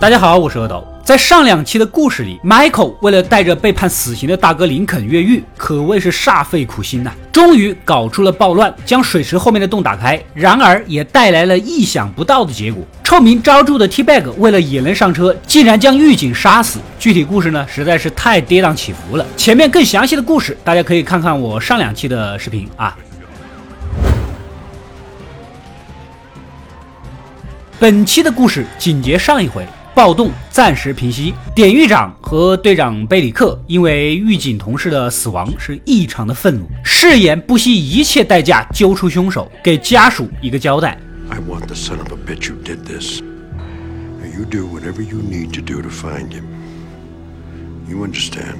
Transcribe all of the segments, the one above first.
大家好，我是阿斗。在上两期的故事里，Michael 为了带着被判死刑的大哥林肯越狱，可谓是煞费苦心呐。终于搞出了暴乱，将水池后面的洞打开。然而，也带来了意想不到的结果。臭名昭著的 T-Bag 为了也能上车，竟然将狱警杀死。具体故事呢，实在是太跌宕起伏了。前面更详细的故事，大家可以看看我上两期的视频啊。本期的故事紧接上一回。暴动暂时平息，典狱长和队长贝里克因为狱警同事的死亡是异常的愤怒，誓言不惜一切代价揪出凶手，给家属一个交代。I want the son of a bitch who did this. You do whatever you need to do to find him. You understand?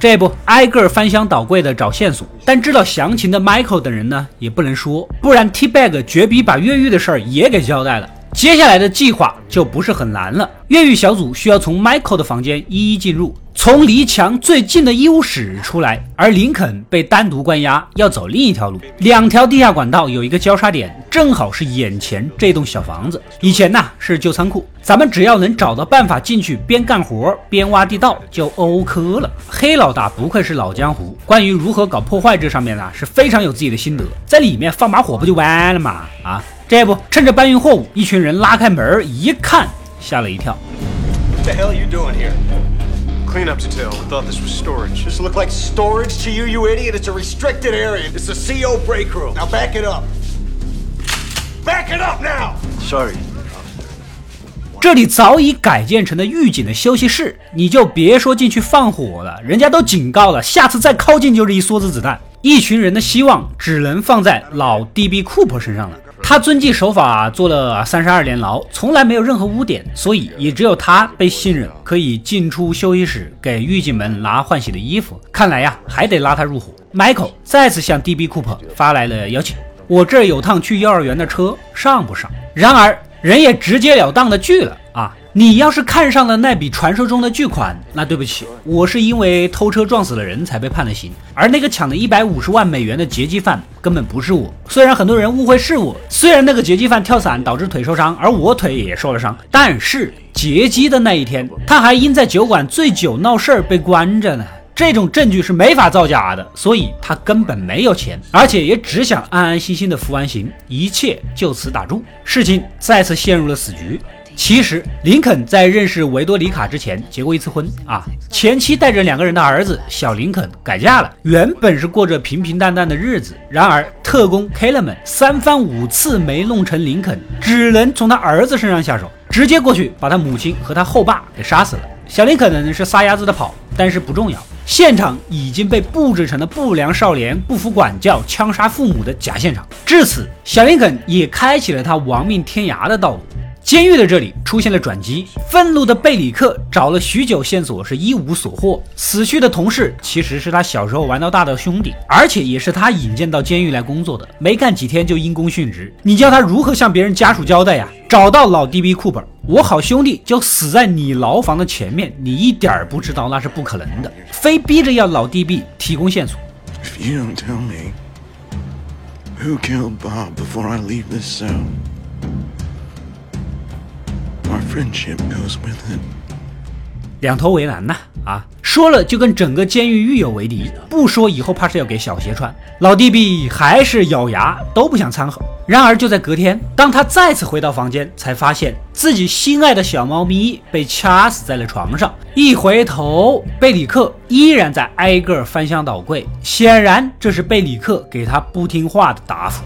这不挨个翻箱倒柜的找线索，但知道详情的 Michael 等人呢也不能说，不然 T-Bag 绝逼把越狱的事儿也给交代了。接下来的计划就不是很难了。越狱小组需要从 Michael 的房间一一进入，从离墙最近的医务室出来，而林肯被单独关押，要走另一条路。两条地下管道有一个交叉点，正好是眼前这栋小房子。以前呢是旧仓库，咱们只要能找到办法进去，边干活边挖地道就 OK 了。黑老大不愧是老江湖，关于如何搞破坏这上面呢是非常有自己的心得，在里面放把火不就完了吗？啊！这不，趁着搬运货物，一群人拉开门一看，吓了一跳。What the hell are you doing here? Cleanup to tell. I thought this was storage. This look like storage to you, you idiot? It's a restricted area. It's a CO break room. Now back it up. Back it up now. Sorry. 这里早已改建成了狱警的休息室，你就别说进去放火了，人家都警告了，下次再靠近就是一梭子子弹。一群人的希望只能放在老 DB Cooper 身上了。他遵纪守法，坐了三十二年牢，从来没有任何污点，所以也只有他被信任，可以进出休息室给狱警们拿换洗的衣服。看来呀，还得拉他入伙。Michael 再次向 DB Cooper 发来了邀请：“我这儿有趟去幼儿园的车，上不上？”然而人也直截了当的拒了。你要是看上了那笔传说中的巨款，那对不起，我是因为偷车撞死了人才被判了刑，而那个抢了一百五十万美元的劫机犯根本不是我。虽然很多人误会是我，虽然那个劫机犯跳伞导致腿受伤，而我腿也受了伤，但是劫机的那一天，他还因在酒馆醉酒闹事儿被关着呢。这种证据是没法造假的，所以他根本没有钱，而且也只想安安心心的服完刑，一切就此打住，事情再次陷入了死局。其实，林肯在认识维多里卡之前结过一次婚啊，前妻带着两个人的儿子小林肯改嫁了，原本是过着平平淡淡的日子。然而，特工 k e l l m a n 三番五次没弄成林肯，只能从他儿子身上下手，直接过去把他母亲和他后爸给杀死了。小林肯呢是撒丫子的跑，但是不重要，现场已经被布置成了不良少年不服管教枪杀父母的假现场。至此，小林肯也开启了他亡命天涯的道路。监狱的这里出现了转机，愤怒的贝里克找了许久线索，是一无所获。死去的同事其实是他小时候玩到大的兄弟，而且也是他引荐到监狱来工作的。没干几天就因公殉职，你叫他如何向别人家属交代呀？找到老 DB 库本，我好兄弟就死在你牢房的前面，你一点儿不知道那是不可能的，非逼着要老 DB 提供线索。Friendship goes with him 两头为难呐啊！说了就跟整个监狱狱友为敌，不说以后怕是要给小鞋穿。老弟弟还是咬牙都不想掺和。然而就在隔天，当他再次回到房间，才发现自己心爱的小猫咪被掐死在了床上。一回头，贝里克依然在挨个翻箱倒柜，显然这是贝里克给他不听话的答复。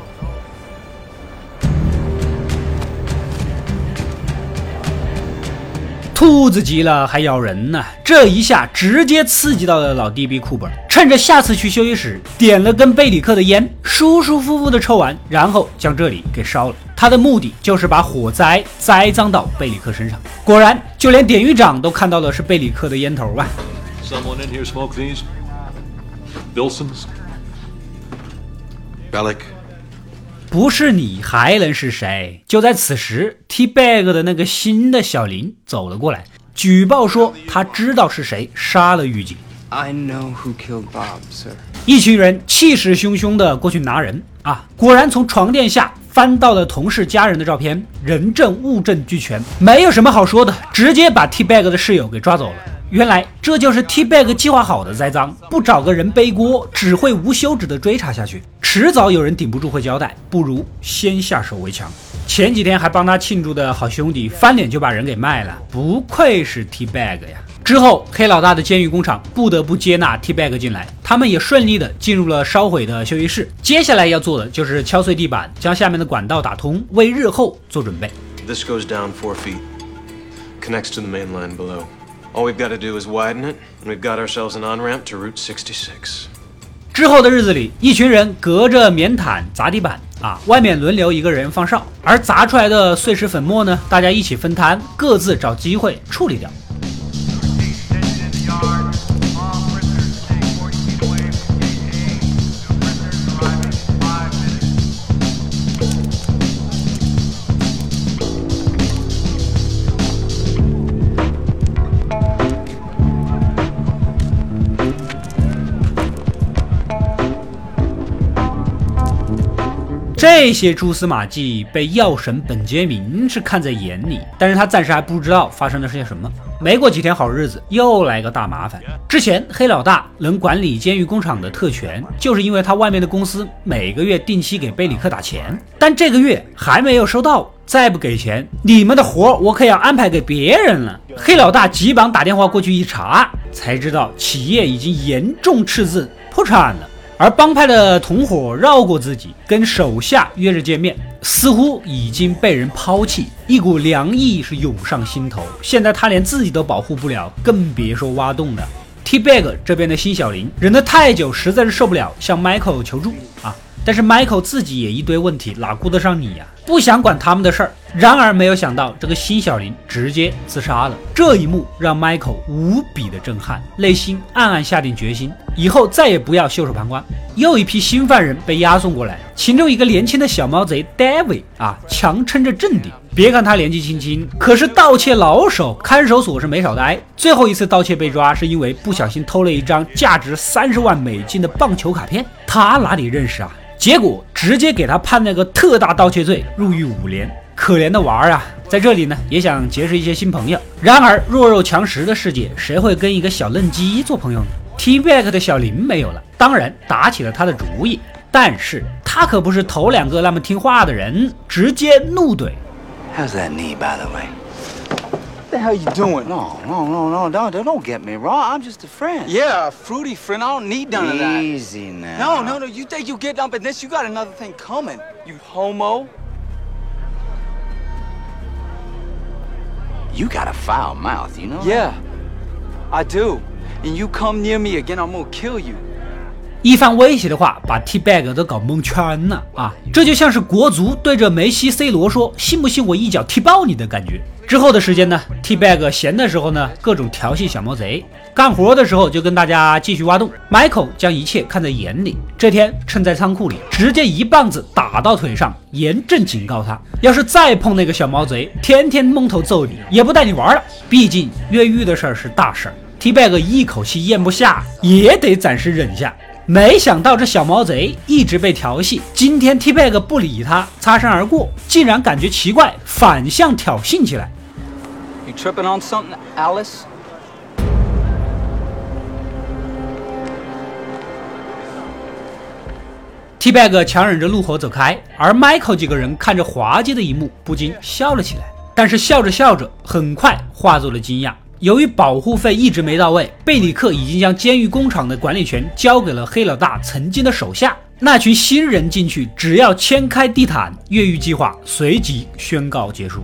兔子急了还咬人呢，这一下直接刺激到了老 DB 库本，趁着下次去休息室点了根贝里克的烟，舒舒服服的抽完，然后将这里给烧了。他的目的就是把火灾栽赃到贝里克身上。果然，就连典狱长都看到的是贝里克的烟头啊。不是你还能是谁？就在此时，T-Bag 的那个新的小林走了过来，举报说他知道是谁杀了狱警。I know who killed Bob, sir. 一群人气势汹汹的过去拿人啊！果然从床垫下翻到了同事家人的照片，人证物证俱全，没有什么好说的，直接把 T Bag 的室友给抓走了。原来这就是 T Bag 计划好的栽赃，不找个人背锅，只会无休止的追查下去，迟早有人顶不住会交代，不如先下手为强。前几天还帮他庆祝的好兄弟，翻脸就把人给卖了，不愧是 T Bag 呀。之后，黑老大的监狱工厂不得不接纳 T Bag 进来，他们也顺利的进入了烧毁的休息室。接下来要做的就是敲碎地板，将下面的管道打通，为日后做准备。This goes down four feet, connects to the main line below. All we've got to do is widen it, and we've got ourselves an on ramp to Route 66. 之后的日子里，一群人隔着棉毯砸地板啊，外面轮流一个人放哨，而砸出来的碎石粉末呢，大家一起分摊，各自找机会处理掉。这些蛛丝马迹被药神本杰明是看在眼里，但是他暂时还不知道发生的是些什么。没过几天好日子，又来个大麻烦。之前黑老大能管理监狱工厂的特权，就是因为他外面的公司每个月定期给贝里克打钱，但这个月还没有收到，再不给钱，你们的活我可要安排给别人了。黑老大急忙打电话过去一查，才知道企业已经严重赤字，破产了。而帮派的同伙绕过自己，跟手下约着见面，似乎已经被人抛弃，一股凉意是涌上心头。现在他连自己都保护不了，更别说挖洞的。T Bag 这边的辛小林忍得太久，实在是受不了，向 Michael 求助啊。但是 Michael 自己也一堆问题，哪顾得上你呀？不想管他们的事儿。然而没有想到，这个辛小林直接自杀了。这一幕让 Michael 无比的震撼，内心暗暗下定决心，以后再也不要袖手旁观。又一批新犯人被押送过来，其中一个年轻的小毛贼 David 啊，强撑着镇定。别看他年纪轻轻，可是盗窃老手，看守所是没少待。最后一次盗窃被抓，是因为不小心偷了一张价值三十万美金的棒球卡片。他哪里认识啊？结果直接给他判了个特大盗窃罪，入狱五年。可怜的娃儿啊，在这里呢也想结识一些新朋友。然而弱肉强食的世界，谁会跟一个小嫩鸡做朋友呢？T Back 的小林没有了，当然打起了他的主意。但是他可不是头两个那么听话的人，直接怒怼：“How's that knee, by the way?” What the hell you doing? No, no, no, no, don't, don't get me wrong. I'm just a friend. Yeah, a fruity friend. I don't need none of that. Easy now. No, no, no. You think you get up in this? You got another thing coming. You homo. You got a foul mouth, you know? Yeah, I do. And you come near me again, I'm gonna kill you. 一番威胁的话，把 T Bag 都搞蒙圈了啊！这就像是国足对着梅西、C 罗说：“信不信我一脚踢爆你的感觉？”之后的时间呢，T Bag 闲的时候呢，各种调戏小毛贼；干活的时候就跟大家继续挖洞。Michael 将一切看在眼里。这天趁在仓库里，直接一棒子打到腿上，严正警告他：要是再碰那个小毛贼，天天蒙头揍你，也不带你玩了。毕竟越狱的事儿是大事儿，T Bag 一口气咽不下，也得暂时忍下。没想到这小毛贼一直被调戏，今天 T Bag 不理他，擦身而过，竟然感觉奇怪，反向挑衅起来。You tripping on something, Alice? T Bag 强忍着怒火走开，而 Michael 几个人看着滑稽的一幕，不禁笑了起来。但是笑着笑着，很快化作了惊讶。由于保护费一直没到位，贝里克已经将监狱工厂的管理权交给了黑老大曾经的手下。那群新人进去，只要掀开地毯，越狱计划随即宣告结束。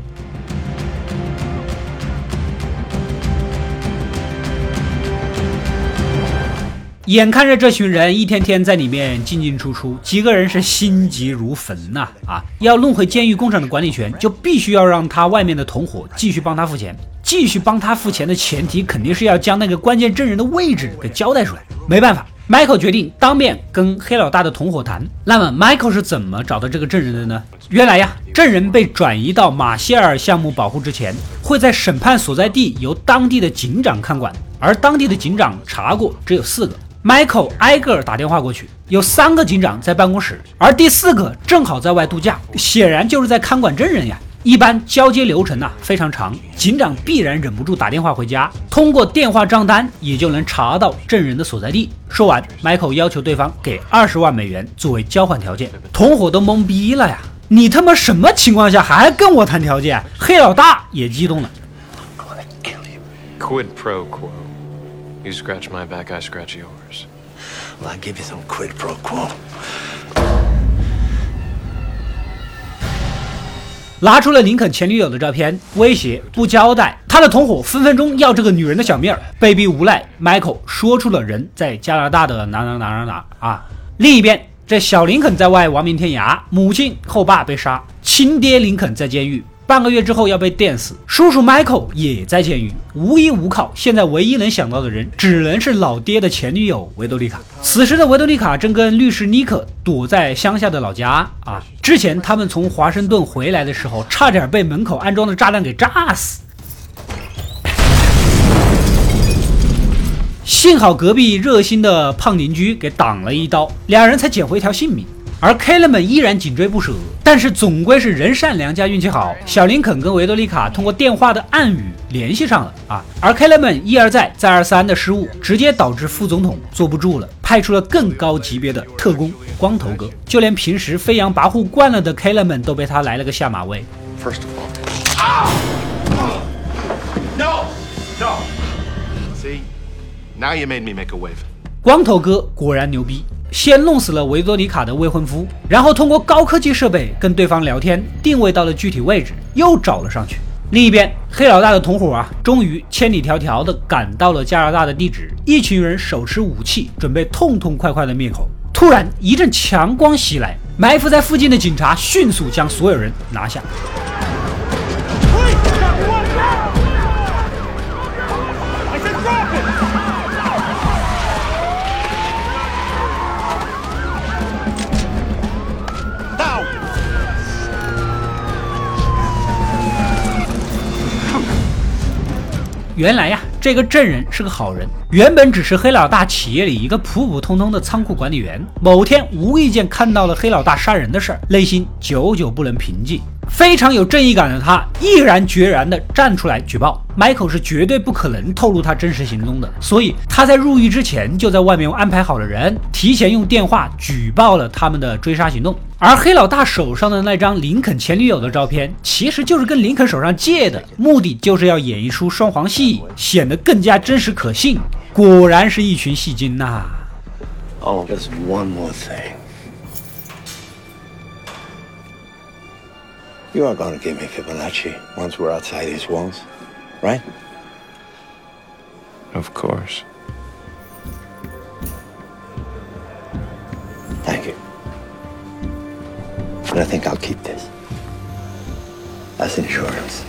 眼看着这群人一天天在里面进进出出，几个人是心急如焚呐！啊，要弄回监狱工厂的管理权，就必须要让他外面的同伙继续帮他付钱。继续帮他付钱的前提，肯定是要将那个关键证人的位置给交代出来。没办法，Michael 决定当面跟黑老大的同伙谈。那么，Michael 是怎么找到这个证人的呢？原来呀，证人被转移到马歇尔项目保护之前，会在审判所在地由当地的警长看管，而当地的警长查过只有四个。，Michael 挨个打电话过去，有三个警长在办公室，而第四个正好在外度假，显然就是在看管证人呀。一般交接流程呐非常长，警长必然忍不住打电话回家，通过电话账单也就能查到证人的所在地。说完，Michael 要求对方给二十万美元作为交换条件，同伙都懵逼了呀！你他妈什么情况下还跟我谈条件？黑老大也激动了。Quid pro quo. You scratch my back, I scratch your Well, I give you some quid pro quo. 拿出了林肯前女友的照片，威胁不交代，他的同伙分分钟要这个女人的小命儿。被逼无奈，Michael 说出了人在加拿大的哪哪哪哪哪啊。另一边，这小林肯在外亡命天涯，母亲后爸被杀，亲爹林肯在监狱。半个月之后要被电死，叔叔 Michael 也在监狱，无依无靠。现在唯一能想到的人，只能是老爹的前女友维多利卡。此时的维多利卡正跟律师尼克躲在乡下的老家啊。之前他们从华盛顿回来的时候，差点被门口安装的炸弹给炸死。幸好隔壁热心的胖邻居给挡了一刀，两人才捡回一条性命。而 Keller 们依然紧追不舍，但是总归是人善良加运气好，小林肯跟维多利卡通过电话的暗语联系上了啊！而 Keller 们一而再再而三的失误，直接导致副总统坐不住了，派出了更高级别的特工光头哥，就连平时飞扬跋扈惯了的 Keller 们都被他来了个下马威。First of all, no, no. See, now you made me make a wave. 光头哥果然牛逼。先弄死了维多里卡的未婚夫，然后通过高科技设备跟对方聊天，定位到了具体位置，又找了上去。另一边，黑老大的同伙啊，终于千里迢迢的赶到了加拿大的地址。一群人手持武器，准备痛痛快快的灭口。突然一阵强光袭来，埋伏在附近的警察迅速将所有人拿下。原来呀，这个证人是个好人，原本只是黑老大企业里一个普普通通的仓库管理员。某天无意间看到了黑老大杀人的事儿，内心久久不能平静。非常有正义感的他，毅然决然地站出来举报。Michael 是绝对不可能透露他真实行踪的，所以他在入狱之前就在外面安排好了人，提前用电话举报了他们的追杀行动。而黑老大手上的那张林肯前女友的照片，其实就是跟林肯手上借的，目的就是要演一出双簧戏，显得更加真实可信。果然是一群戏精呐！Oh, there's one more thing. You are going to give me Fibonacci once we're outside these walls, right? Of course. Thank you. But I think I'll keep this as insurance.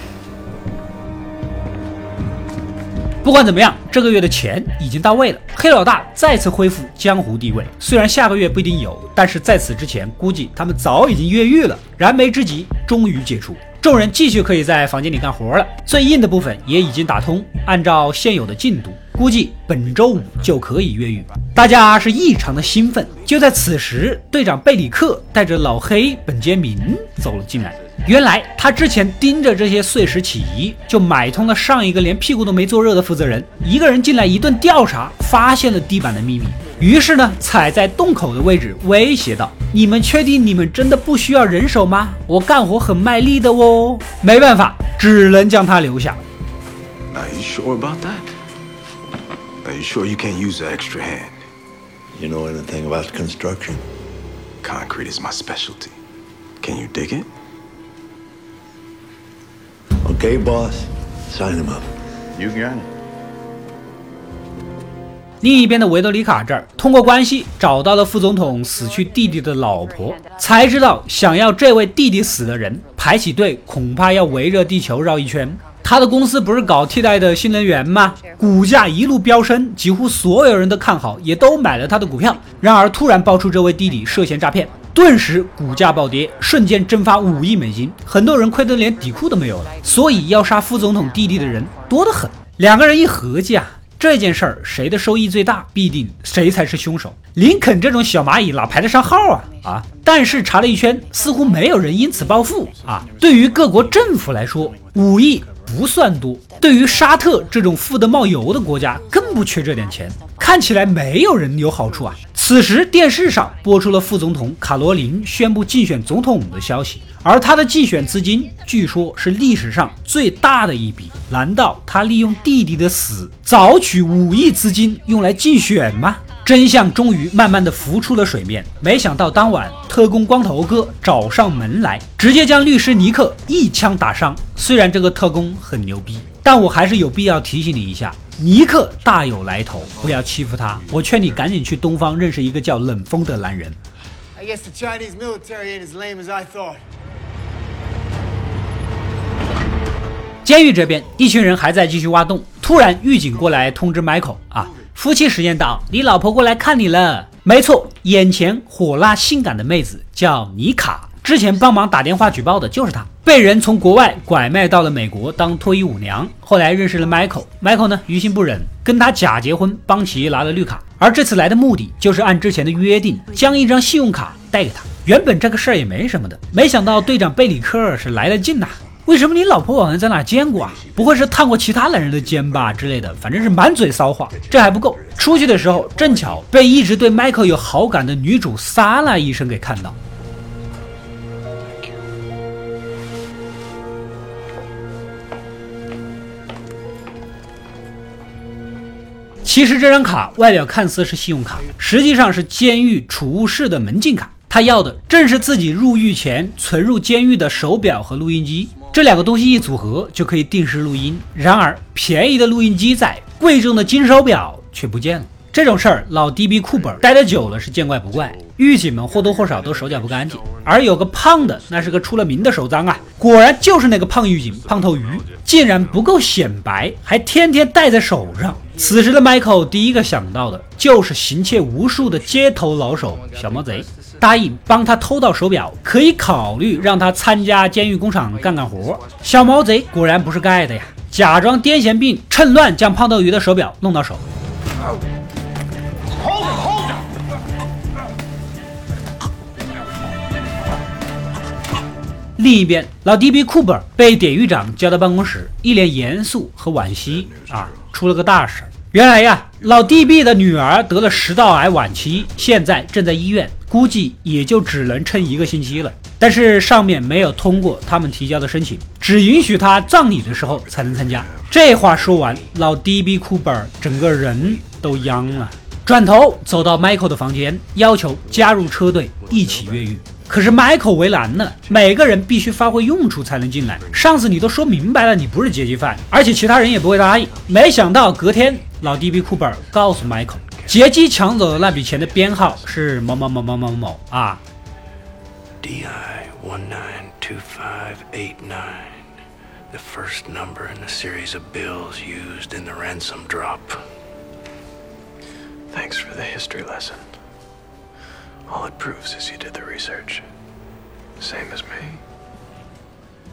不管怎么样，这个月的钱已经到位了，黑老大再次恢复江湖地位。虽然下个月不一定有，但是在此之前，估计他们早已经越狱了。燃眉之急终于解除，众人继续可以在房间里干活了。最硬的部分也已经打通，按照现有的进度，估计本周五就可以越狱。大家是异常的兴奋。就在此时，队长贝里克带着老黑本杰明走了进来。原来他之前盯着这些碎石起疑，就买通了上一个连屁股都没坐热的负责人，一个人进来一顿调查，发现了地板的秘密。于是呢，踩在洞口的位置威胁道：“你们确定你们真的不需要人手吗？我干活很卖力的哦。”没办法，只能将他留下。Are you sure about that? Are you sure you can't use an extra hand? You know anything about construction? Concrete is my specialty. Can you dig it? Okay, boss. Sign him up. You got it. 另一边的维多利卡这儿，通过关系找到了副总统死去弟弟的老婆，才知道想要这位弟弟死的人排起队，恐怕要围着地球绕一圈。他的公司不是搞替代的新能源吗？股价一路飙升，几乎所有人都看好，也都买了他的股票。然而突然爆出这位弟弟涉嫌诈骗。顿时股价暴跌，瞬间蒸发五亿美金，很多人亏得连底裤都没有了。所以要杀副总统弟弟的人多得很。两个人一合计啊，这件事儿谁的收益最大，必定谁才是凶手。林肯这种小蚂蚁哪排得上号啊啊！但是查了一圈，似乎没有人因此暴富啊。对于各国政府来说，五亿不算多；对于沙特这种富得冒油的国家，更不缺这点钱。看起来没有人有好处啊。此时电视上播出了副总统卡罗琳宣布竞选总统的消息，而他的竞选资金据说是历史上最大的一笔。难道他利用弟弟的死早取五亿资金用来竞选吗？真相终于慢慢的浮出了水面。没想到当晚特工光头哥找上门来，直接将律师尼克一枪打伤。虽然这个特工很牛逼，但我还是有必要提醒你一下。尼克大有来头，不要欺负他。我劝你赶紧去东方认识一个叫冷风的男人。监狱这边，一群人还在继续挖洞。突然，狱警过来通知 Michael 啊，夫妻时间到，你老婆过来看你了。没错，眼前火辣性感的妹子叫妮卡。之前帮忙打电话举报的就是她，被人从国外拐卖到了美国当脱衣舞娘。后来认识了 Michael，Michael 呢于心不忍，跟他假结婚，帮其拿了绿卡。而这次来的目的就是按之前的约定，将一张信用卡带给他。原本这个事儿也没什么的，没想到队长贝里克是来了劲呐。为什么你老婆好像在哪见过啊？不会是烫过其他男人的肩吧之类的？反正是满嘴骚话。这还不够，出去的时候正巧被一直对 Michael 有好感的女主萨拉医生给看到。其实这张卡外表看似是信用卡，实际上是监狱储物室的门禁卡。他要的正是自己入狱前存入监狱的手表和录音机，这两个东西一组合就可以定时录音。然而，便宜的录音机在，贵重的金手表却不见了。这种事儿，老 DB 库本待得久了是见怪不怪。狱警们或多或少都手脚不干净，而有个胖的，那是个出了名的手脏啊！果然就是那个胖狱警胖头鱼，竟然不够显白，还天天戴在手上。此时的 Michael 第一个想到的就是行窃无数的街头老手小毛贼，答应帮他偷到手表，可以考虑让他参加监狱工厂干干活。小毛贼果然不是盖的呀，假装癫痫病，趁乱将胖头鱼的手表弄到手。另一边，老 DB 库本被典狱长叫到办公室，一脸严肃和惋惜啊，出了个大事。原来呀，老 DB 的女儿得了食道癌晚期，现在正在医院，估计也就只能撑一个星期了。但是上面没有通过他们提交的申请，只允许他葬礼的时候才能参加。这话说完，老 DB 库本整个人都央了，转头走到 Michael 的房间，要求加入车队一起越狱。可是 Michael 为难了，每个人必须发挥用处才能进来。上次你都说明白了，你不是劫机犯，而且其他人也不会答应。没想到隔天，老 DB 库本告诉 Michael，劫机抢走的那笔钱的编号是某某某某某某啊。DI one nine two five eight nine, the first number in the series of bills used in the ransom drop. Thanks for the history lesson. All it proves is you did the research, same as me.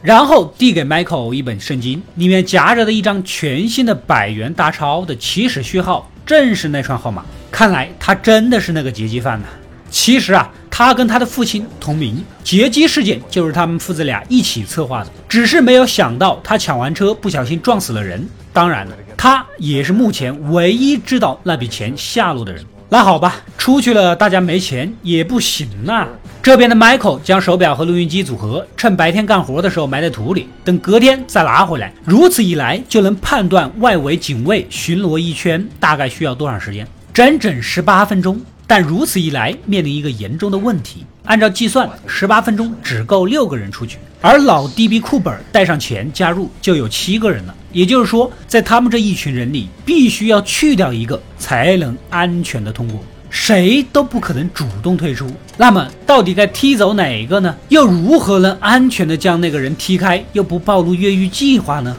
然后递给 Michael 一本圣经，里面夹着的一张全新的百元大钞的起始序号正是那串号码。看来他真的是那个劫机犯呐。其实啊，他跟他的父亲同名，劫机事件就是他们父子俩一起策划的。只是没有想到他抢完车不小心撞死了人。当然了，他也是目前唯一知道那笔钱下落的人。那好吧，出去了，大家没钱也不行啊。这边的 Michael 将手表和录音机组合，趁白天干活的时候埋在土里，等隔天再拿回来。如此一来，就能判断外围警卫巡逻一圈大概需要多长时间，整整十八分钟。但如此一来，面临一个严重的问题。按照计算，十八分钟只够六个人出去，而老 DB 库本带上钱加入就有七个人了。也就是说，在他们这一群人里，必须要去掉一个，才能安全的通过。谁都不可能主动退出。那么，到底该踢走哪个呢？又如何能安全的将那个人踢开，又不暴露越狱计划呢？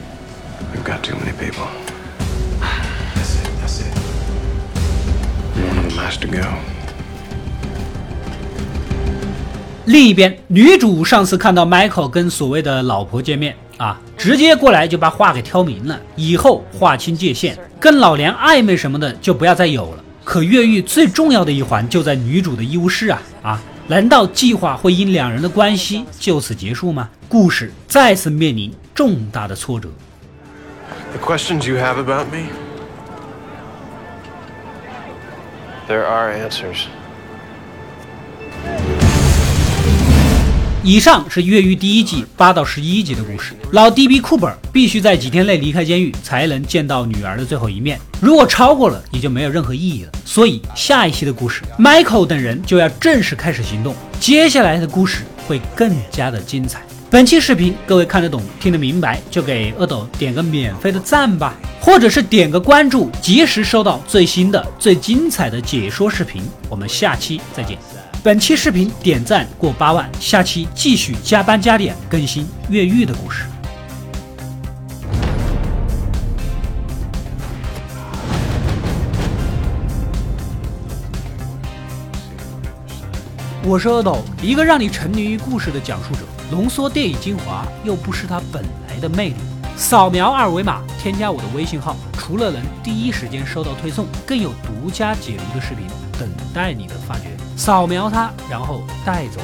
另一边，女主上次看到 Michael 跟所谓的老婆见面，啊，直接过来就把话给挑明了，以后划清界限，跟老梁暧昧什么的就不要再有了。可越狱最重要的一环就在女主的医务室啊啊！难道计划会因两人的关系就此结束吗？故事再次面临重大的挫折。The questions you have about me, there are answers. 以上是越狱第一季八到十一集的故事。老 DB 库珀必须在几天内离开监狱，才能见到女儿的最后一面。如果超过了，也就没有任何意义了。所以下一期的故事，Michael 等人就要正式开始行动。接下来的故事会更加的精彩。本期视频各位看得懂、听得明白，就给阿斗点个免费的赞吧，或者是点个关注，及时收到最新的、最精彩的解说视频。我们下期再见。本期视频点赞过八万，下期继续加班加点更新越狱的故事。我是阿斗，一个让你沉迷于故事的讲述者，浓缩电影精华，又不失它本来的魅力。扫描二维码，添加我的微信号，除了能第一时间收到推送，更有独家解读的视频等待你的发掘。扫描它，然后带走。